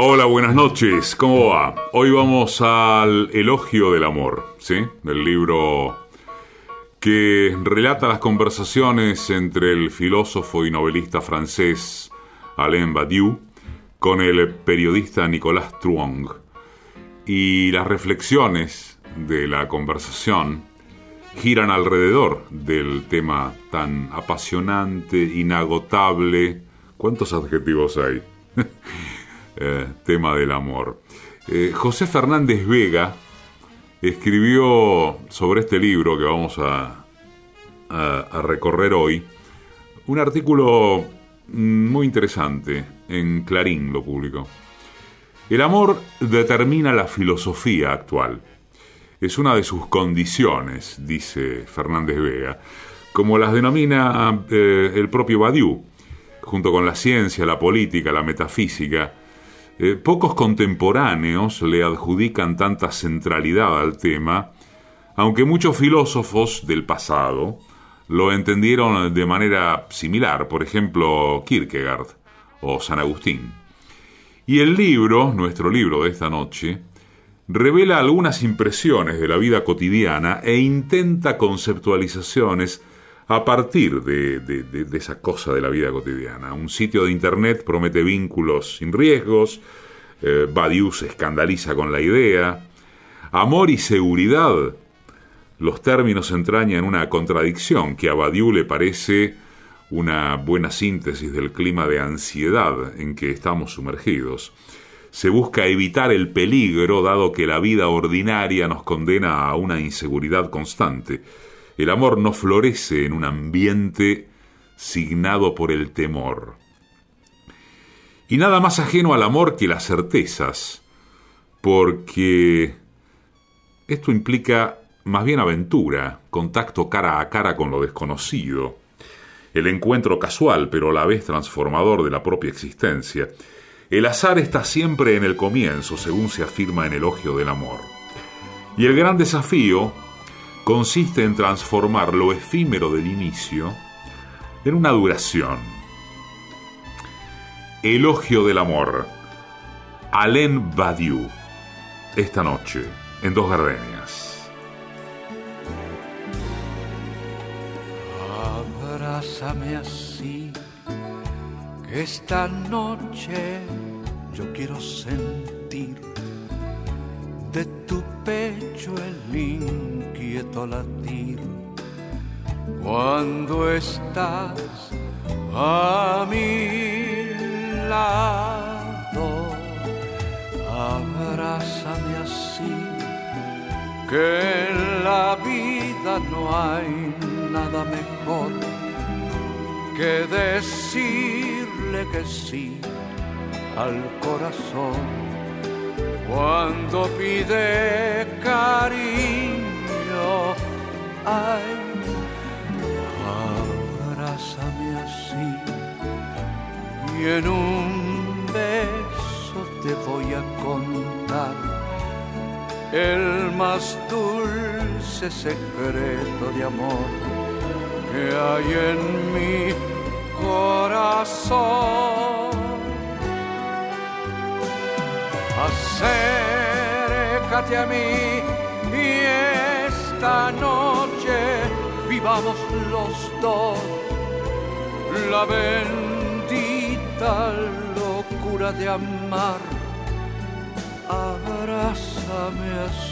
Hola, buenas noches. ¿Cómo va? Hoy vamos al Elogio del Amor, ¿sí? Del libro que relata las conversaciones entre el filósofo y novelista francés Alain Badiou con el periodista Nicolas Truong. Y las reflexiones de la conversación giran alrededor del tema tan apasionante, inagotable. ¿Cuántos adjetivos hay? Eh, tema del amor. Eh, José Fernández Vega escribió sobre este libro que vamos a, recorrer hoy un artículo muy interesante en Clarín lo publicó. El amor determina la filosofía actual. Es una de sus condiciones, dice Fernández Vega, como las denomina eh, el propio Badiou, junto con la ciencia, la política, la metafísica, eh, pocos contemporáneos le adjudican tanta centralidad al tema, aunque muchos filósofos del pasado lo entendieron de manera similar, por ejemplo Kierkegaard o San Agustín. Y el libro, nuestro libro de esta noche, revela algunas impresiones de la vida cotidiana e intenta conceptualizaciones a partir de, esa cosa de la vida cotidiana. Un sitio de internet promete vínculos sin riesgos, eh, Badiou se escandaliza con la idea. Amor y seguridad. Los términos entrañan una contradicción que a Badiou le parece una buena síntesis del clima de ansiedad en que estamos sumergidos. Se busca evitar el peligro dado que la vida ordinaria nos condena a una inseguridad constante. El amor no florece en un ambiente signado por el temor. Y nada más ajeno al amor que las certezas, porque esto implica más bien aventura, contacto cara a cara con lo desconocido, el encuentro casual pero a la vez transformador de la propia existencia. El azar está siempre en el comienzo, según se afirma en Elogio del Amor. Y el gran desafío consiste en transformar lo efímero del inicio en una duración. Elogio del amor. Alain Badiou. Esta noche, en Dos Gardenias. Abrázame así, que esta noche yo quiero sentir de tu pecho el inquieto latir cuando estás a mi lado. Abrázame así, que en la vida no hay nada mejor que decirle que sí al corazón cuando pide cariño, ay, abrázame así y en un beso te voy a contar el más dulce secreto de amor que hay en mi corazón. Acércate a mí y esta noche vivamos los dos la bendita locura de amar. Abrázame así.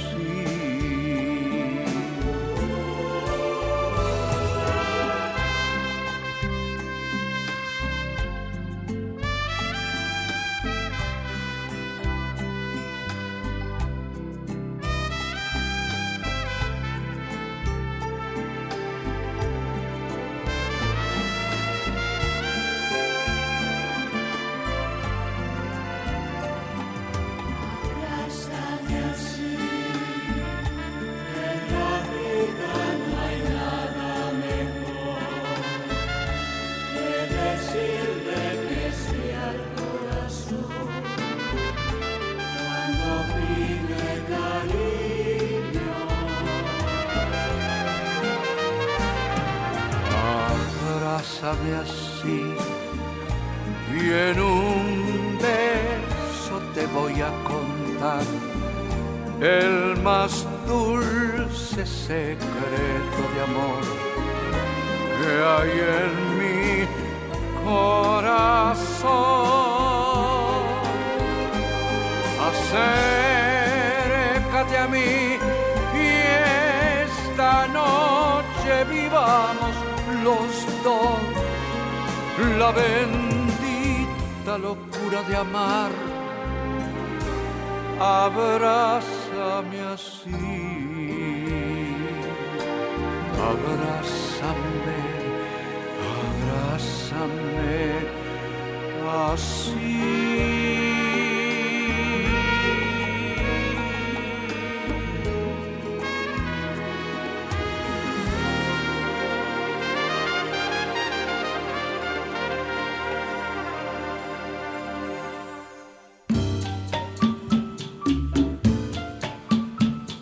Acércate a mí y esta noche vivamos los dos la bendita locura de amar. Abrázame así, abrázame, abrázame así.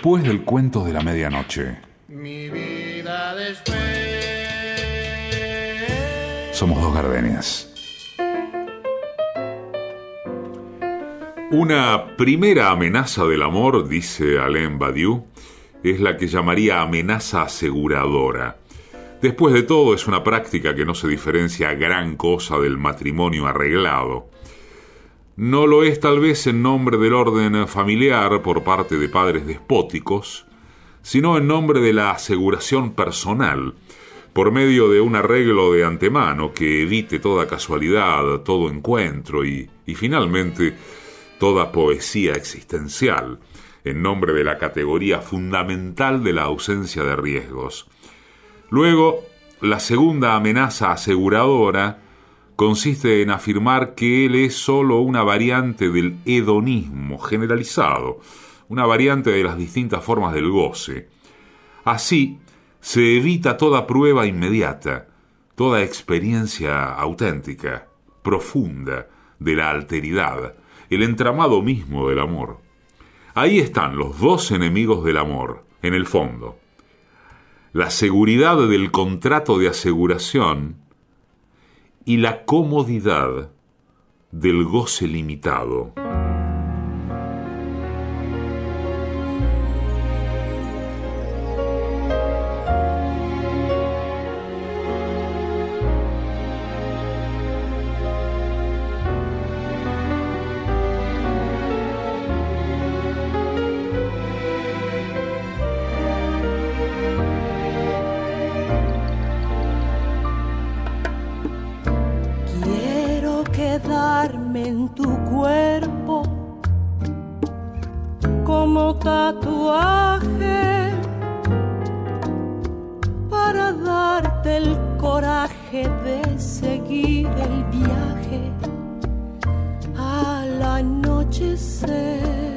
Después del cuento de la medianoche. Mi vida después. Somos dos gardenias. Una primera amenaza del amor, dice Alain Badiou, es la que llamaría amenaza aseguradora. Después de todo, es una práctica que no se diferencia gran cosa del matrimonio arreglado. No lo es tal vez en nombre del orden familiar por parte de padres despóticos, sino en nombre de la aseguración personal, por medio de un arreglo de antemano que evite toda casualidad, todo encuentro y, y finalmente toda poesía existencial, en nombre de la categoría fundamental de la ausencia de riesgos. Luego, la segunda amenaza aseguradora consiste en afirmar que él es sólo una variante del hedonismo generalizado, una variante de las distintas formas del goce. Así, se evita toda prueba inmediata, toda experiencia auténtica, profunda, de la alteridad, el entramado mismo del amor. Ahí están los dos enemigos del amor, en el fondo. La seguridad del contrato de aseguración y la comodidad del goce limitado. Dormir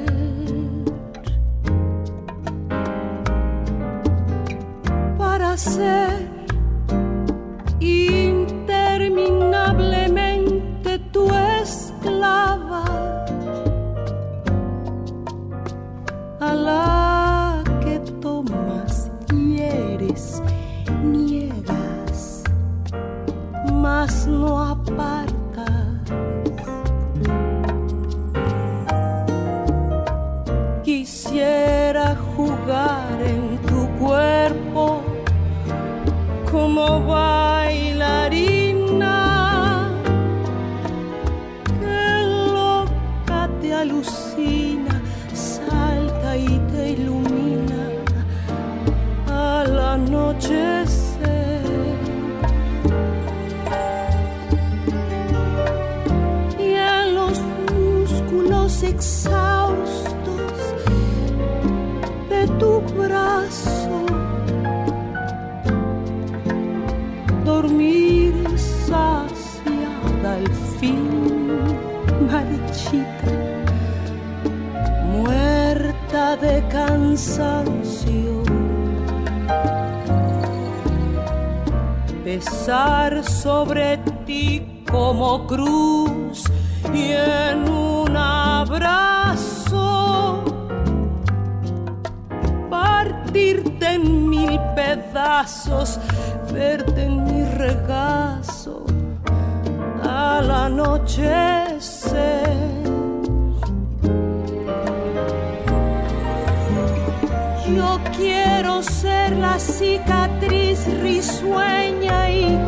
quiero ser la cicatriz risueña y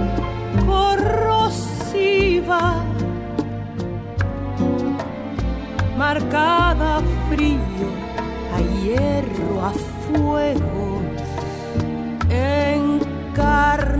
corrosiva, marcada a frío, a hierro, a fuego, en carne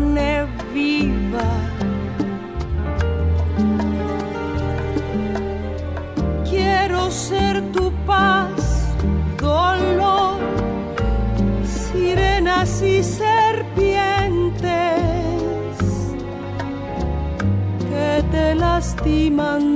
lastiman todo,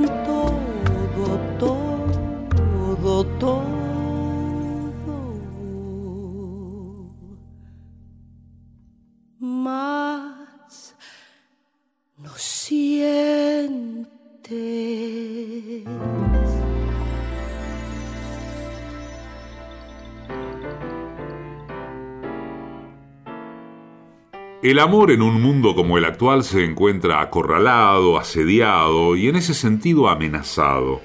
El amor en un mundo como el actual se encuentra acorralado, asediado y en ese sentido amenazado.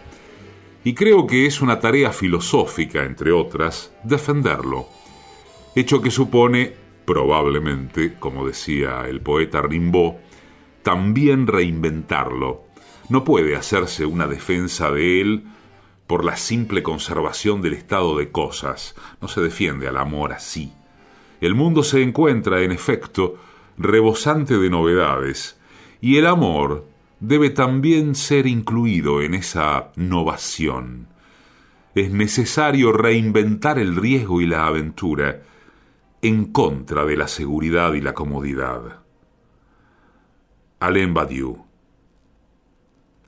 Y creo que es una tarea filosófica, entre otras, defenderlo. Hecho que supone, probablemente, como decía el poeta Rimbaud, también reinventarlo. No puede hacerse una defensa de él por la simple conservación del estado de cosas. No se defiende al amor así. El mundo se encuentra, en efecto, rebosante de novedades, y el amor debe también ser incluido en esa novación. Es necesario reinventar el riesgo y la aventura en contra de la seguridad y la comodidad. Alain Badiou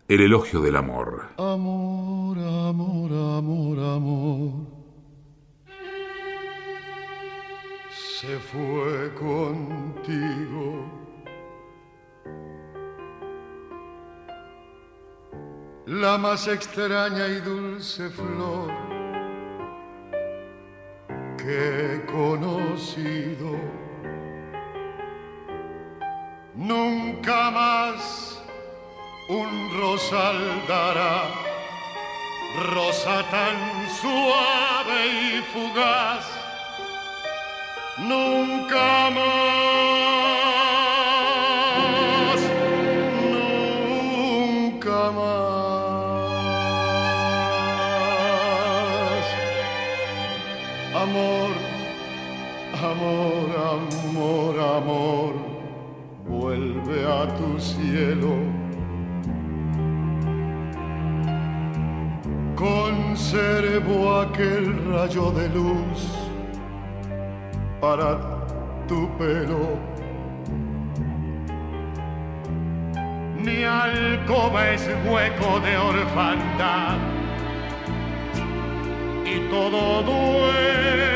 El elogio del amor. Amor, amor, amor, amor. Se fue contigo. La más extraña y dulce flor que he conocido. Nunca más un rosal dará, rosa tan suave y fugaz, nunca más, nunca más. Amor, amor, amor, amor, vuelve a tu cielo. Conservo aquel rayo de luz para tu pelo. Mi alcoba es hueco de orfandad y todo duele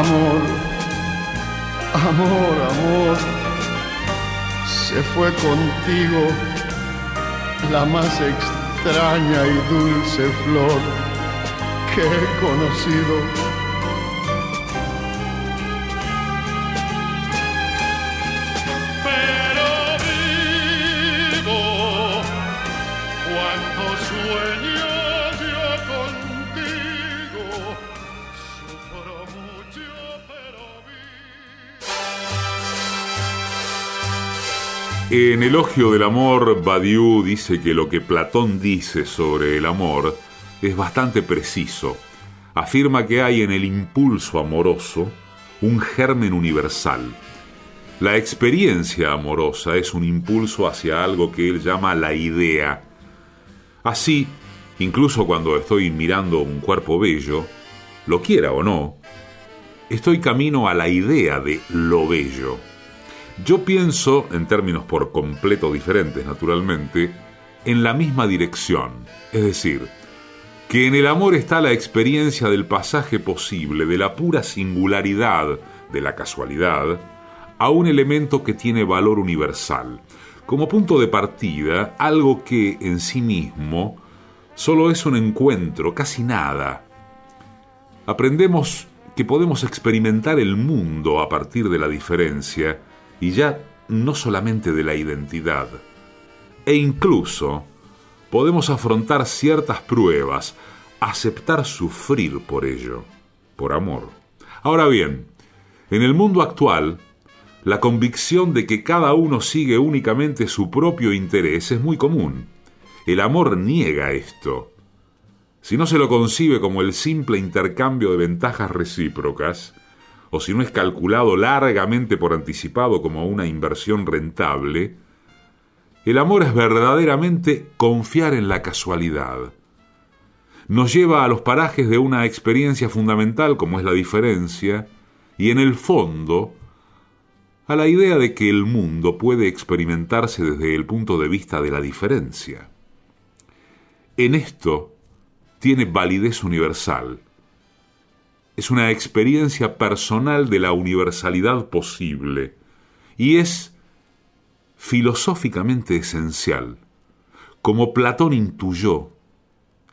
Amor, amor, amor, se fue contigo la más extraña y dulce flor que he conocido En Elogio del Amor, Badiou dice que lo que Platón dice sobre el amor es bastante preciso. Afirma que hay en el impulso amoroso un germen universal. La experiencia amorosa es un impulso hacia algo que él llama la idea. Así, incluso cuando estoy mirando un cuerpo bello, lo quiera o no, estoy camino a la idea de lo bello. Yo pienso, en términos por completo diferentes naturalmente, en la misma dirección, es decir, que en el amor está la experiencia del pasaje posible, de la pura singularidad, de la casualidad, a un elemento que tiene valor universal, como punto de partida, algo que en sí mismo solo es un encuentro, casi nada. Aprendemos que podemos experimentar el mundo a partir de la diferencia, y ya no solamente de la identidad. E incluso podemos afrontar ciertas pruebas, aceptar sufrir por ello, por amor. Ahora bien, en el mundo actual, la convicción de que cada uno sigue únicamente su propio interés es muy común. El amor niega esto. Si no se lo concibe como el simple intercambio de ventajas recíprocas, o si no es calculado largamente por anticipado como una inversión rentable, el amor es verdaderamente confiar en la casualidad. Nos lleva a los parajes de una experiencia fundamental como es la diferencia, y en el fondo, a la idea de que el mundo puede experimentarse desde el punto de vista de la diferencia. En esto tiene validez universal, es una experiencia personal de la universalidad posible y es filosóficamente esencial, como Platón intuyó,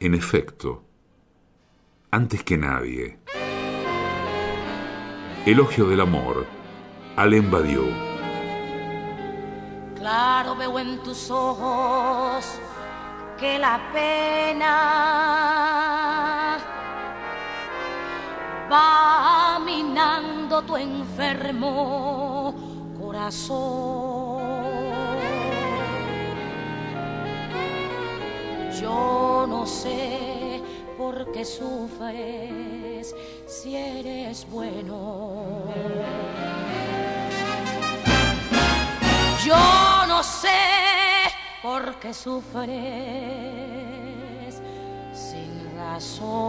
en efecto, antes que nadie. Elogio del amor, Alain Badiou. Claro veo en tus ojos que la pena va minando tu enfermo corazón. Yo no sé por qué sufres si eres bueno. Yo no sé por qué sufres sin razón.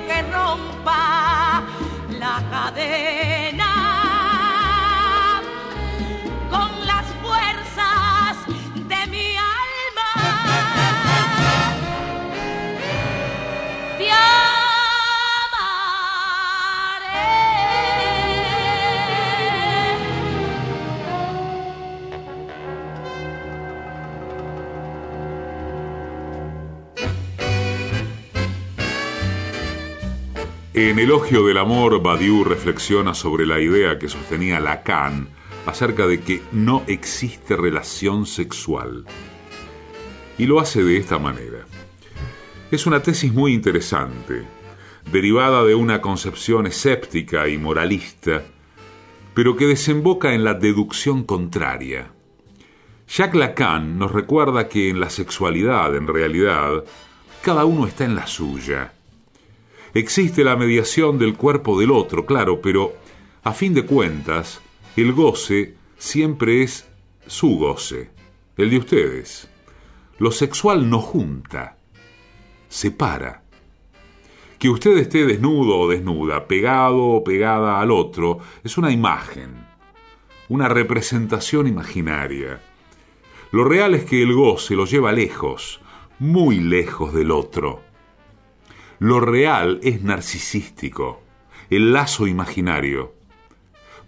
que rompa. En Elogio del Amor, Badiou reflexiona sobre la idea que sostenía Lacan acerca de que no existe relación sexual. Y lo hace de esta manera. Es una tesis muy interesante, derivada de una concepción escéptica y moralista, pero que desemboca en la deducción contraria. Jacques Lacan nos recuerda que en la sexualidad, en realidad, cada uno está en la suya Existe la mediación del cuerpo del otro, claro, pero a fin de cuentas, el goce siempre es su goce, el de ustedes. Lo sexual no junta, separa. Que usted esté desnudo o desnuda, pegado o pegada al otro, es una imagen, una representación imaginaria. Lo real es que el goce lo lleva lejos, muy lejos del otro. Lo real es narcisístico, el lazo imaginario.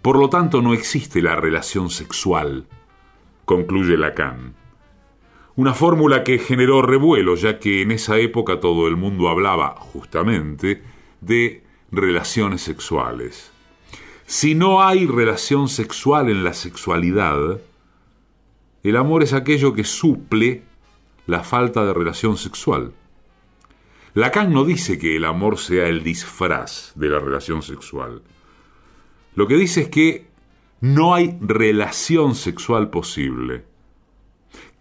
Por lo tanto, no existe la relación sexual, concluye Lacan. Una fórmula que generó revuelo, ya que en esa época todo el mundo hablaba, justamente, de relaciones sexuales. Si no hay relación sexual en la sexualidad, el amor es aquello que suple la falta de relación sexual. Lacan no dice que el amor sea el disfraz de la relación sexual. Lo que dice es que no hay relación sexual posible.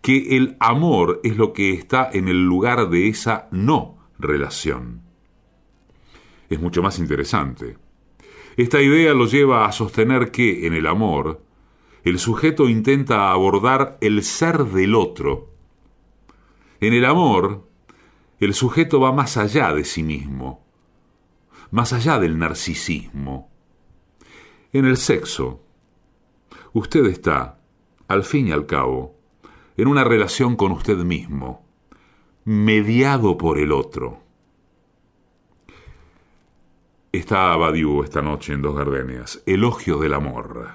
Que el amor es lo que está en el lugar de esa no relación. Es mucho más interesante. Esta idea lo lleva a sostener que en el amor, el sujeto intenta abordar el ser del otro. En el amor, el sujeto va más allá de sí mismo, más allá del narcisismo. En el sexo, usted está, al fin y al cabo, en una relación con usted mismo, mediado por el otro. Está Badiou esta noche en Dos Gardenias, Elogio del Amor.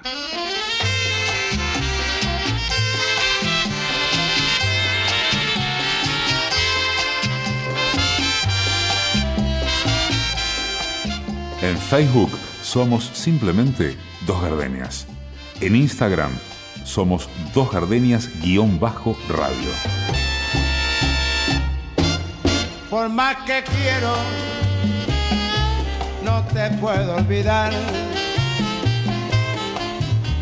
En Facebook somos simplemente Dos Gardenias. En Instagram somos Dos Gardenias-radio. Por más que quiero, no te puedo olvidar.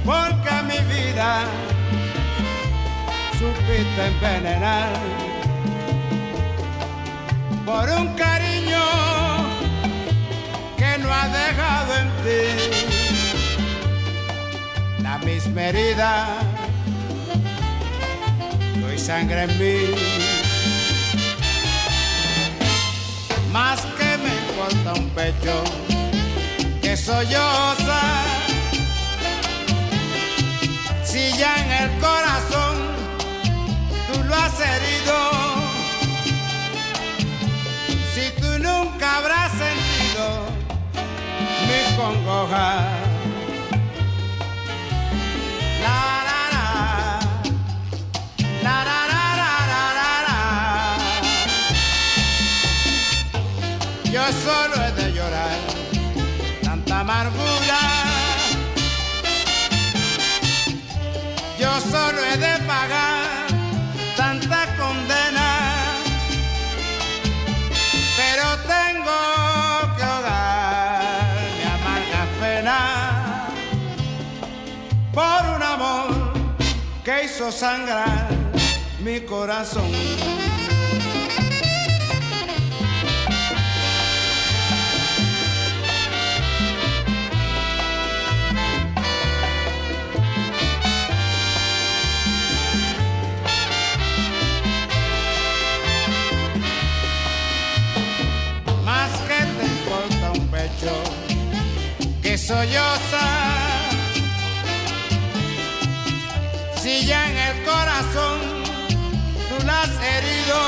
Porque mi vida supiste envenenar por un cariño herida, tu sangre en mí. Más que me importa un pecho que solloza, si ya en el corazón tú lo has herido, si tú nunca habrás sentido mi congoja. Amargura. Yo solo he de pagar tanta condena. Pero tengo que ahogar mi amarga pena por un amor que hizo sangrar mi corazón. Solloza. Si ya en el corazón tú la has herido,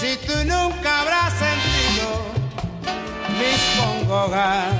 si tú nunca habrás sentido mis congojas.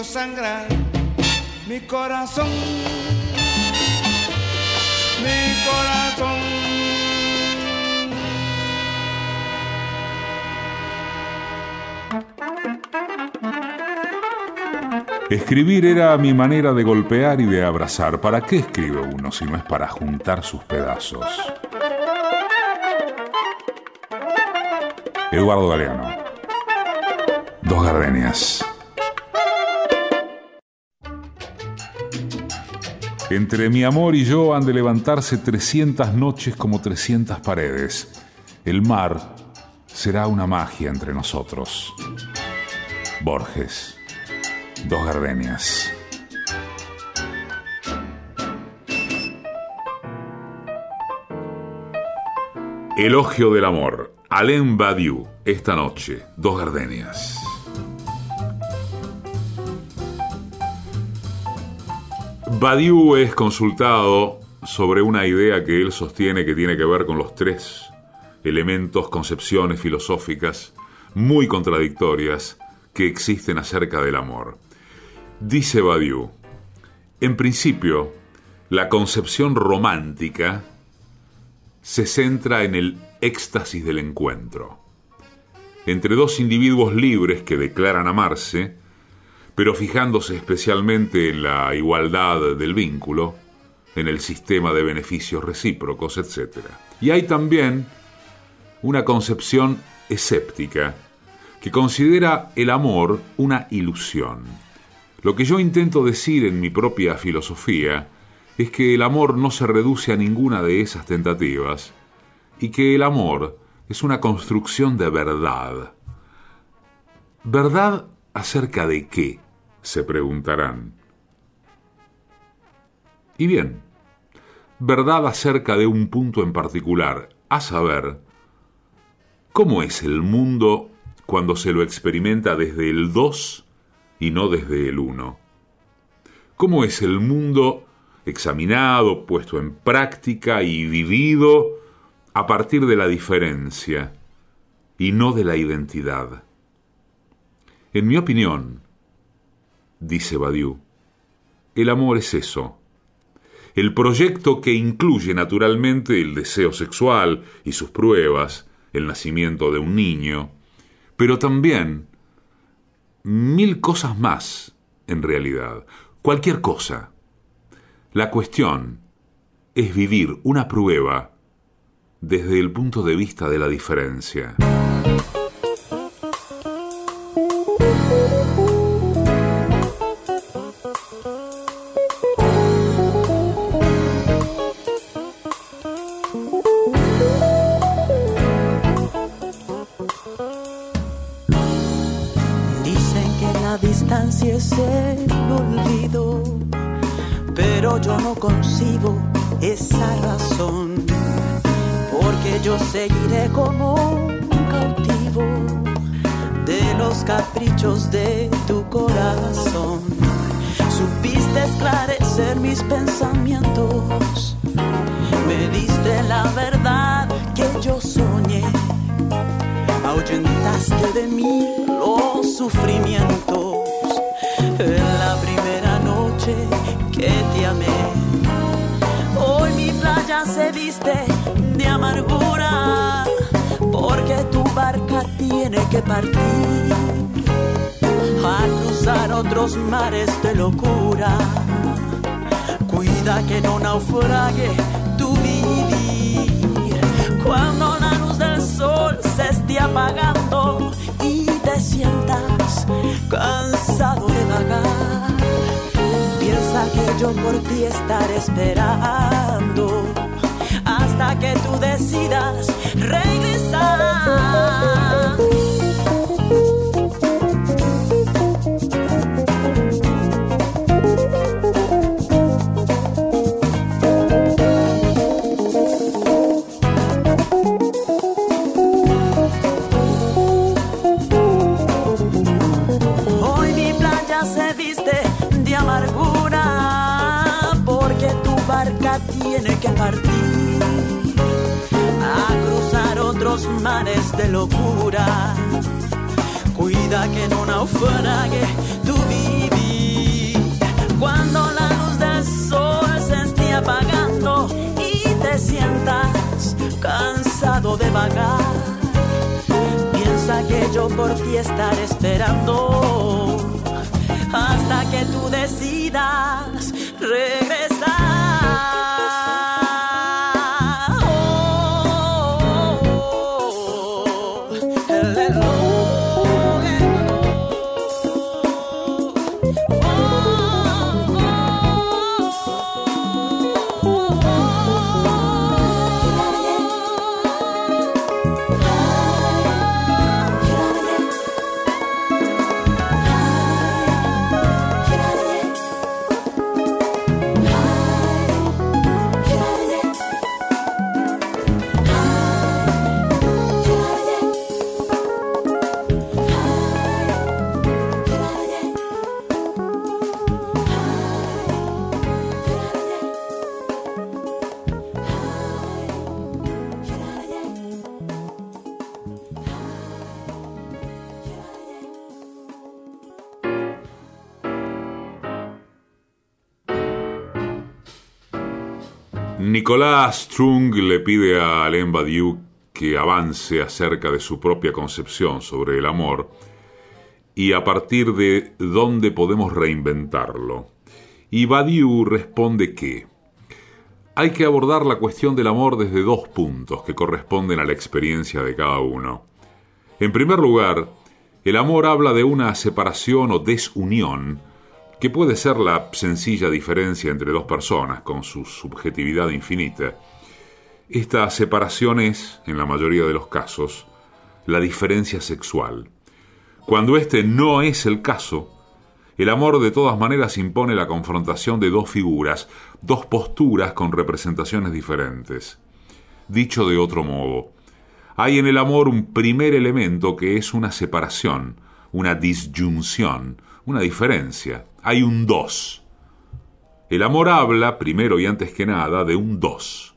Hizo mi corazón mi corazón. Escribir era mi manera de golpear y de abrazar. ¿Para qué escribe uno si no es para juntar sus pedazos? Eduardo Galeano. Dos gardenias. Entre mi amor y yo han de levantarse 300 noches como 300 paredes. El mar será una magia entre nosotros. Borges. Dos gardenias. Elogio del amor. Alain Badiou. Esta noche. Dos gardenias. Badiou es consultado sobre una idea que él sostiene que tiene que ver con los tres elementos, concepciones filosóficas muy contradictorias que existen acerca del amor. Dice Badiou, en principio, la concepción romántica se centra en el éxtasis del encuentro, entre dos individuos libres que declaran amarse, pero fijándose especialmente en la igualdad del vínculo, en el sistema de beneficios recíprocos, etc. Y hay también una concepción escéptica que considera el amor una ilusión. Lo que yo intento decir en mi propia filosofía es que el amor no se reduce a ninguna de esas tentativas y que el amor es una construcción de verdad. ¿Verdad acerca de qué? Se preguntarán. Y bien, verdad acerca de un punto en particular, a saber, ¿cómo es el mundo cuando se lo experimenta desde el dos y no desde el uno? ¿Cómo es el mundo examinado, puesto en práctica y vivido a partir de la diferencia y no de la identidad? En mi opinión, dice Badiou, el amor es eso. El proyecto que incluye naturalmente el deseo sexual y sus pruebas, el nacimiento de un niño, pero también mil cosas más en realidad, cualquier cosa. La cuestión es vivir una prueba desde el punto de vista de la diferencia. Locura. Cuida que no naufrague tu vivir cuando la luz del sol se esté apagando y te sientas cansado de vagar. Piensa que yo por ti estaré esperando hasta que tú decidas regresar. Otros mares de locura. Cuida que no naufrague tu vivir cuando la luz del sol se esté apagando y te sientas cansado de vagar. Piensa que yo por ti estaré esperando hasta que tú decidas regresar. Nicolás Strung le pide a Alain Badiou que avance acerca de su propia concepción sobre el amor y a partir de dónde podemos reinventarlo. Y Badiou responde que hay que abordar la cuestión del amor desde dos puntos que corresponden a la experiencia de cada uno. En primer lugar, el amor habla de una separación o desunión que puede ser la sencilla diferencia entre dos personas con su subjetividad infinita. Esta separación es, en la mayoría de los casos, la diferencia sexual. Cuando este no es el caso, el amor de todas maneras impone la confrontación de dos figuras, dos posturas con representaciones diferentes. Dicho de otro modo, hay en el amor un primer elemento que es una separación, una disyunción, una diferencia. Hay un dos. El amor habla, primero y antes que nada, de un dos.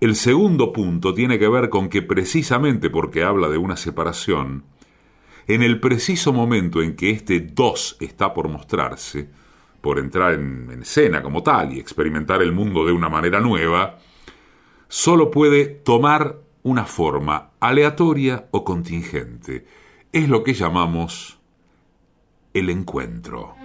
El segundo punto tiene que ver con que precisamente porque habla de una separación, en el preciso momento en que este dos está por mostrarse, por entrar en, en escena como tal y experimentar el mundo de una manera nueva, solo puede tomar una forma aleatoria o contingente. Es lo que llamamos el encuentro.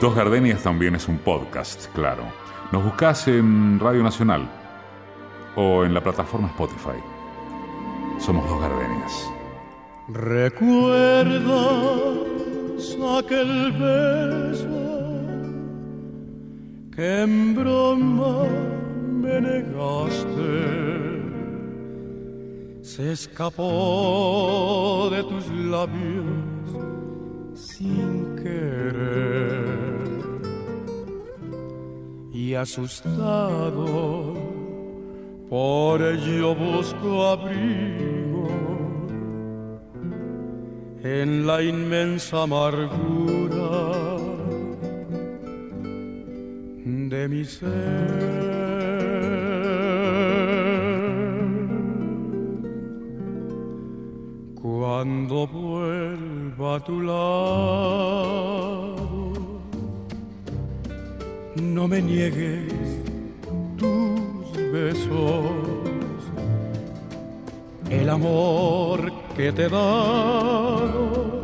Dos Gardenias también es un podcast, claro. Nos buscas en Radio Nacional o en la plataforma Spotify. Somos Dos Gardenias. ¿Recuerdas aquel beso que en broma me negaste? se escapó de tus labios sin querer y asustado por ello busco abrigo en la inmensa amargura de mi ser. Cuando vuelva a tu lado, no me niegues tus besos, el amor que te dado.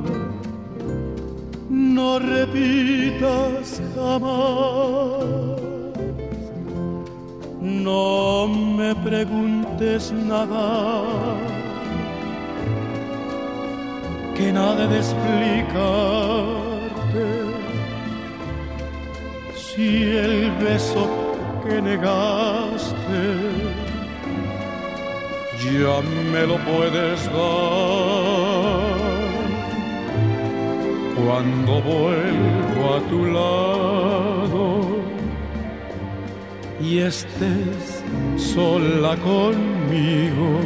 No repitas jamás, no me preguntes nada que nada de explicarte. Si el beso que negaste ya me lo puedes dar. Cuando vuelvo a tu lado y estés sola conmigo.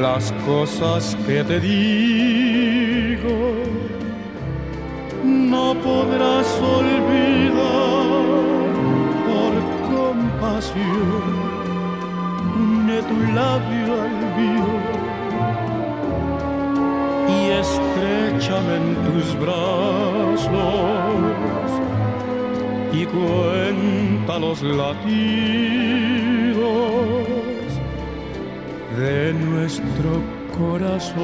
Las cosas que te digo no podrás olvidar por compasión une tu labio al mío. Y estrechame en tus brazos y cuenta los latidos de nuestro corazón.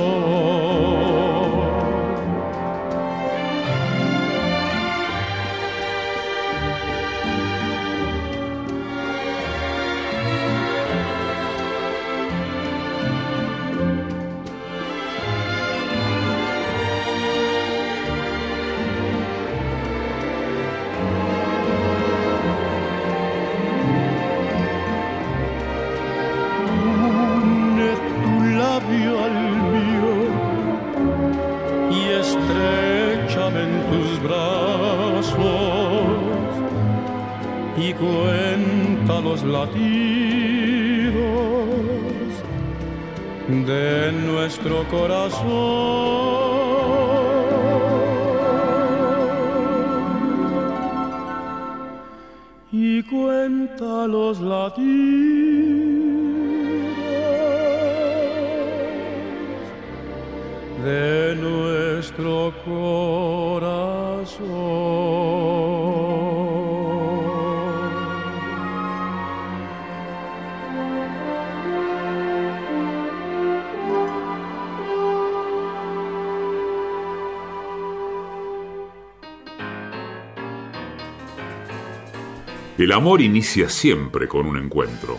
El amor inicia siempre con un encuentro.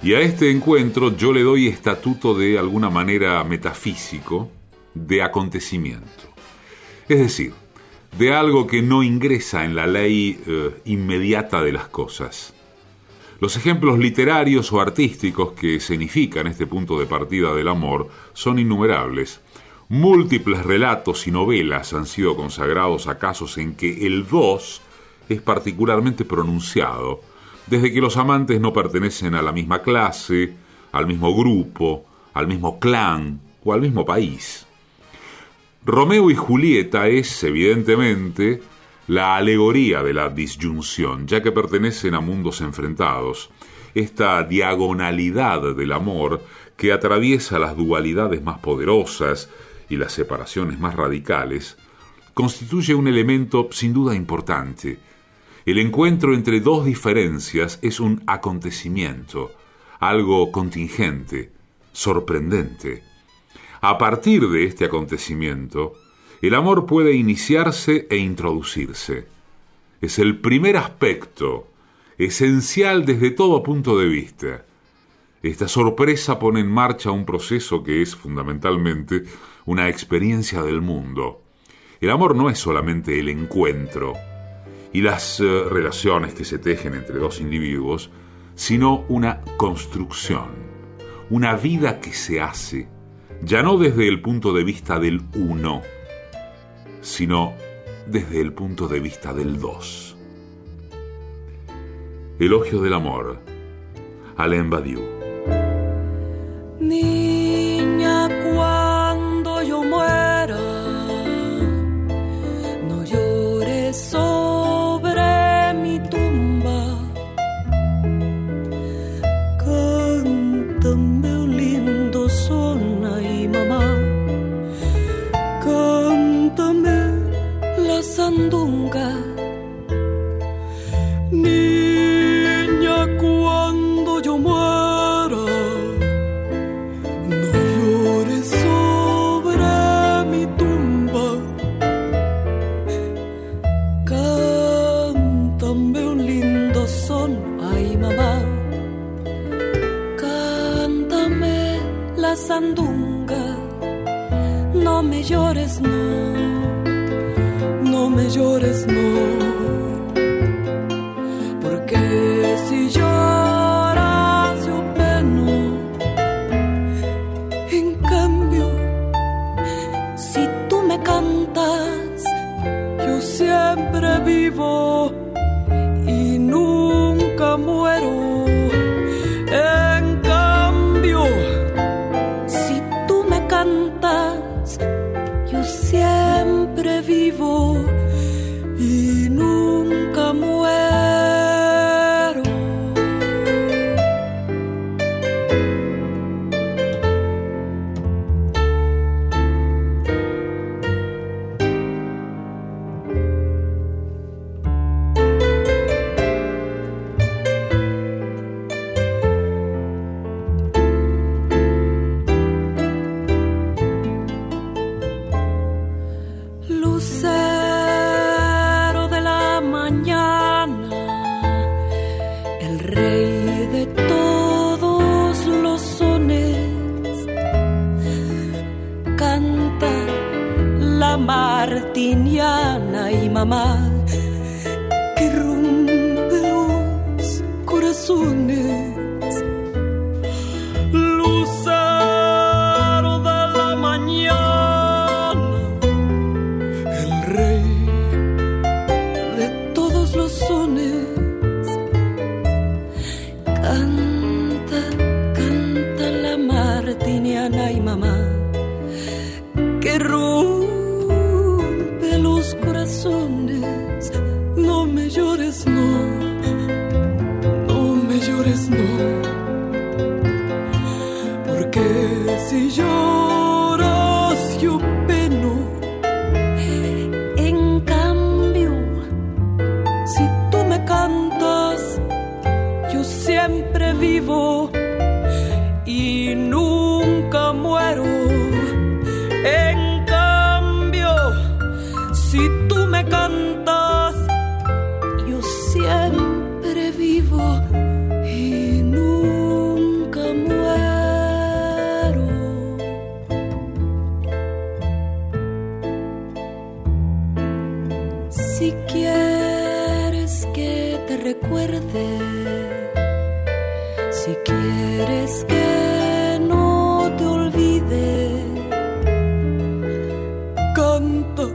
Y a este encuentro yo le doy estatuto de alguna manera metafísico de acontecimiento. Es decir, de algo que no ingresa en la ley eh, inmediata de las cosas. Los ejemplos literarios o artísticos que significan este punto de partida del amor son innumerables. Múltiples relatos y novelas han sido consagrados a casos en que el dos es particularmente pronunciado, desde que los amantes no pertenecen a la misma clase, al mismo grupo, al mismo clan o al mismo país. Romeo y Julieta es, evidentemente, la alegoría de la disyunción, ya que pertenecen a mundos enfrentados. Esta diagonalidad del amor que atraviesa las dualidades más poderosas y las separaciones más radicales, constituye un elemento sin duda importante, el encuentro entre dos diferencias es un acontecimiento, algo contingente, sorprendente. A partir de este acontecimiento, el amor puede iniciarse e introducirse. Es el primer aspecto, esencial desde todo punto de vista. Esta sorpresa pone en marcha un proceso que es fundamentalmente una experiencia del mundo. El amor no es solamente el encuentro, y las eh, relaciones que se tejen entre dos individuos, sino una construcción, una vida que se hace, ya no desde el punto de vista del uno, sino desde el punto de vista del dos. Elogio del amor, Alain Badiou. te recuerde. Si quieres que no te olvide, canta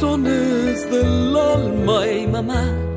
sones del alma y mamá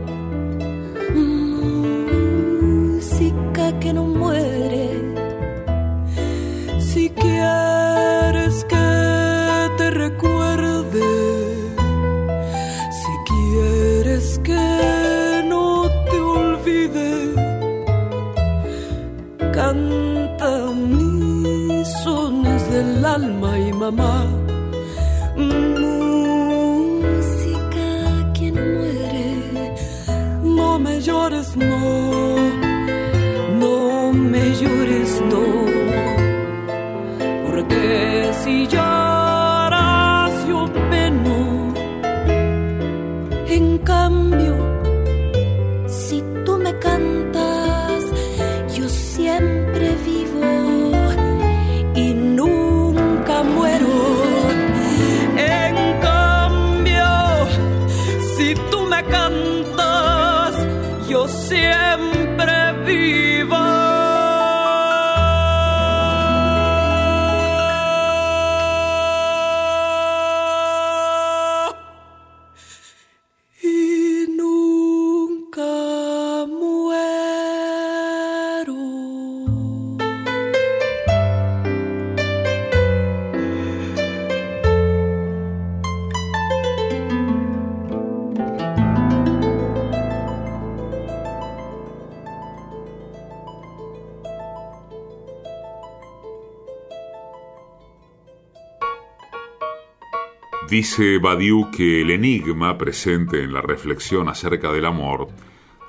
Dice Badiou que el enigma presente en la reflexión acerca del amor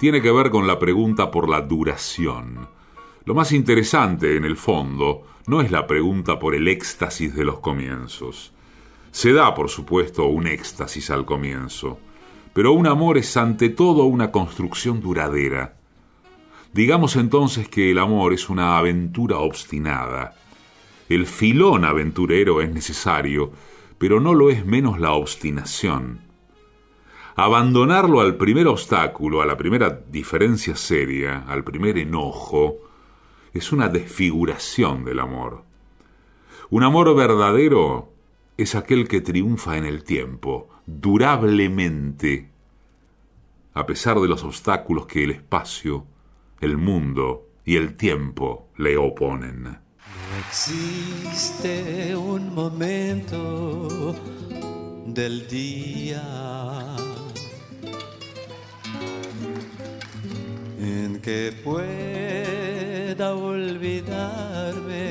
tiene que ver con la pregunta por la duración. Lo más interesante, en el fondo, no es la pregunta por el éxtasis de los comienzos. Se da, por supuesto, un éxtasis al comienzo, pero un amor es ante todo una construcción duradera. Digamos entonces que el amor es una aventura obstinada. El filón aventurero es necesario, pero no lo es menos la obstinación. Abandonarlo al primer obstáculo, a la primera diferencia seria, al primer enojo, es una desfiguración del amor. Un amor verdadero es aquel que triunfa en el tiempo, durablemente, a pesar de los obstáculos que el espacio, el mundo y el tiempo le oponen. No existe un momento del día en que pueda olvidarme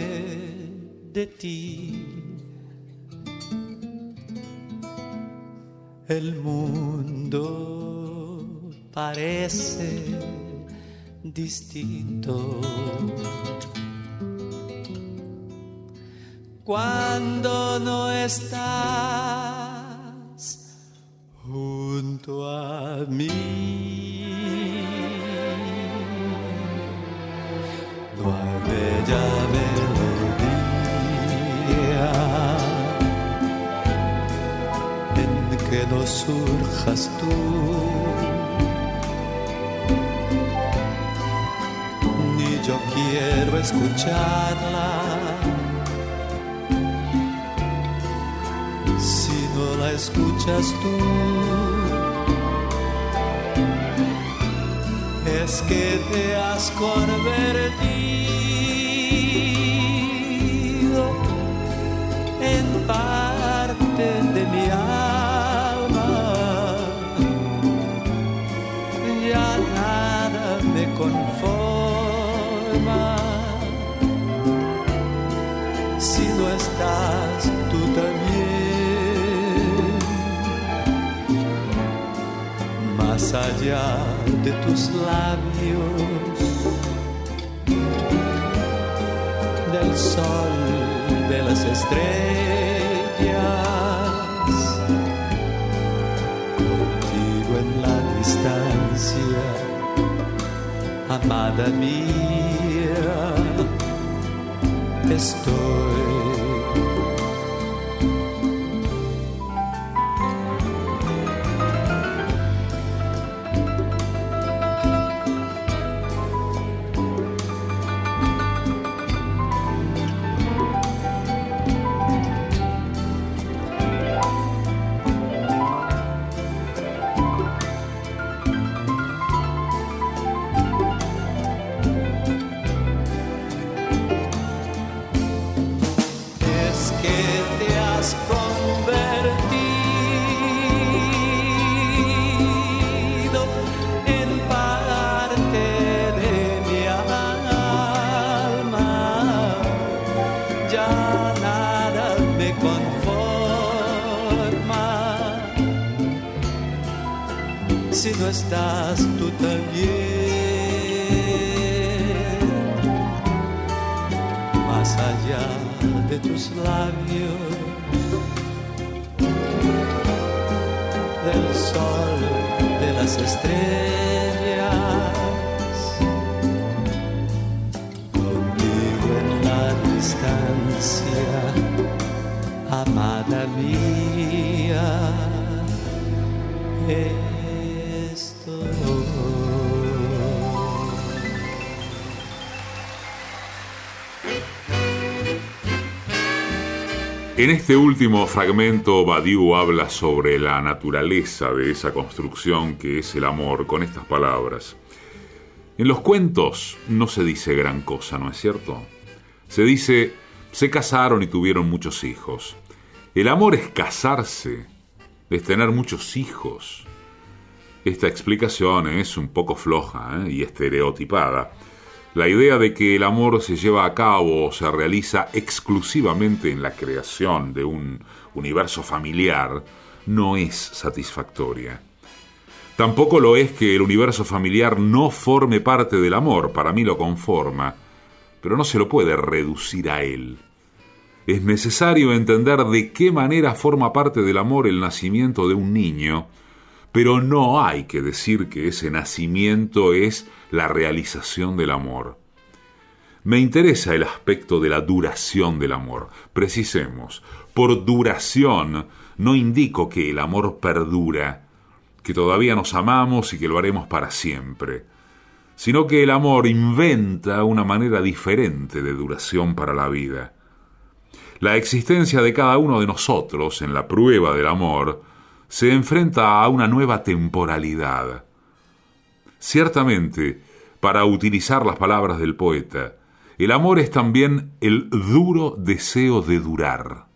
de ti. El mundo parece distinto. Cuando no estás junto a mí. No hay bella melodía en que no surjas tú. Ni yo quiero escucharla. Si no la escuchas tú. es que te has convertido De tus labios, del sol, de las estrellas, contigo en la distancia, amada mía, estoy. Estás tú también. más allá de tus labios, del sol, de las estrellas, contigo en la distancia, amada mía, En este último fragmento, Badiou habla sobre la naturaleza de esa construcción que es el amor con estas palabras. En los cuentos no se dice gran cosa, ¿no es cierto? Se dice, se casaron y tuvieron muchos hijos. El amor es casarse, es tener muchos hijos. Esta explicación es un poco floja ¿eh? y estereotipada, La idea de que el amor se lleva a cabo o se realiza exclusivamente en la creación de un universo familiar no es satisfactoria. Tampoco lo es que el universo familiar no forme parte del amor, para mí lo conforma, pero no se lo puede reducir a él. Es necesario entender de qué manera forma parte del amor el nacimiento de un niño, pero no hay que decir que ese nacimiento es la realización del amor. Me interesa el aspecto de la duración del amor. Precisemos, por duración no indico que el amor perdura, que todavía nos amamos y que lo haremos para siempre, sino que el amor inventa una manera diferente de duración para la vida. La existencia de cada uno de nosotros en la prueba del amor se enfrenta a una nueva temporalidad. Ciertamente, para utilizar las palabras del poeta, el amor es también el duro deseo de durar.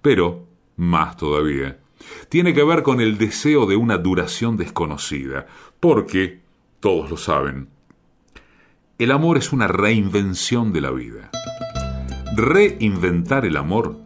Pero, más todavía, tiene que ver con el deseo de una duración desconocida, porque, todos lo saben, el amor es una reinvención de la vida. Reinventar el amor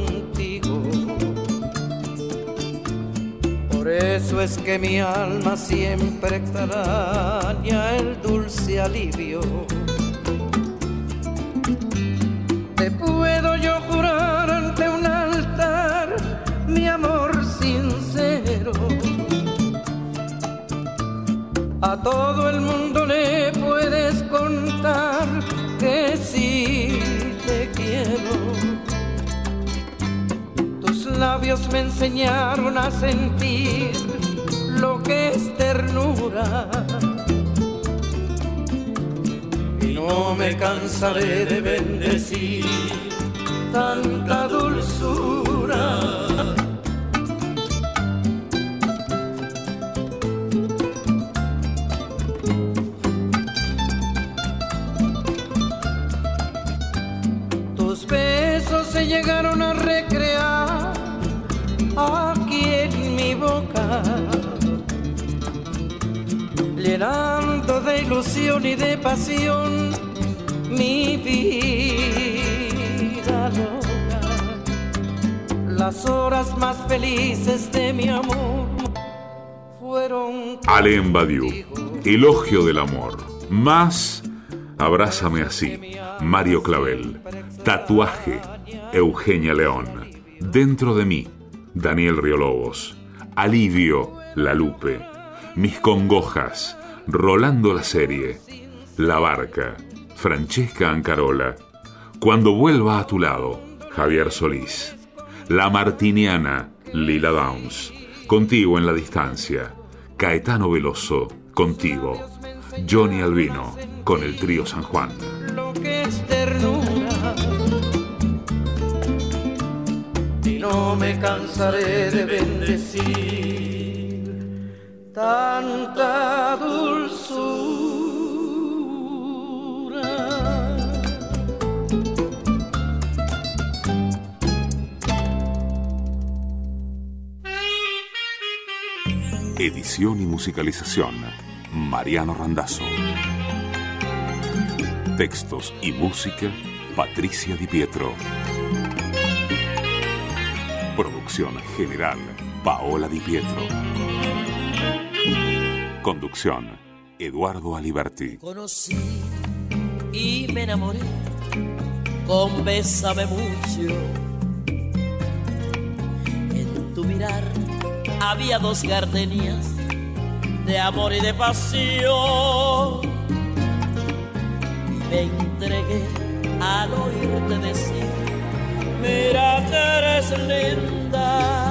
Por eso es que mi alma siempre extraña el dulce alivio. Me enseñaron a sentir lo que es ternura. Y no me cansaré de bendecir tanta dulzura. Ilusión y de pasión mi vida loca. Las horas más felices de mi amor fueron Alain Badiou, Elogio del Amor. Más, Abrázame así, Mario Clavel. Tatuaje, Eugenia León. Dentro de mí, Daniel Riolobos. Alivio, La Lupe. Mis congojas, Rolando la serie. La Barca, Francesca Ancarola. Cuando vuelva a tu lado, Javier Solís. La Martiniana, Lila Downs. Contigo en la distancia, Caetano Veloso, contigo. Johnny Albino, con el trío San Juan. lo que es ternura. Y no me cansaré de bendecir tanta dulzura. Edición y musicalización, Mariano Randazzo. Textos y música, Patricia Di Pietro. Producción general, Paola Di Pietro. Conducción, Eduardo Aliberti. conocí y me enamoré con Bésame mucho. En tu mirar había dos gardenias de amor y de pasión. Y me entregué al oírte decir, mira que eres linda.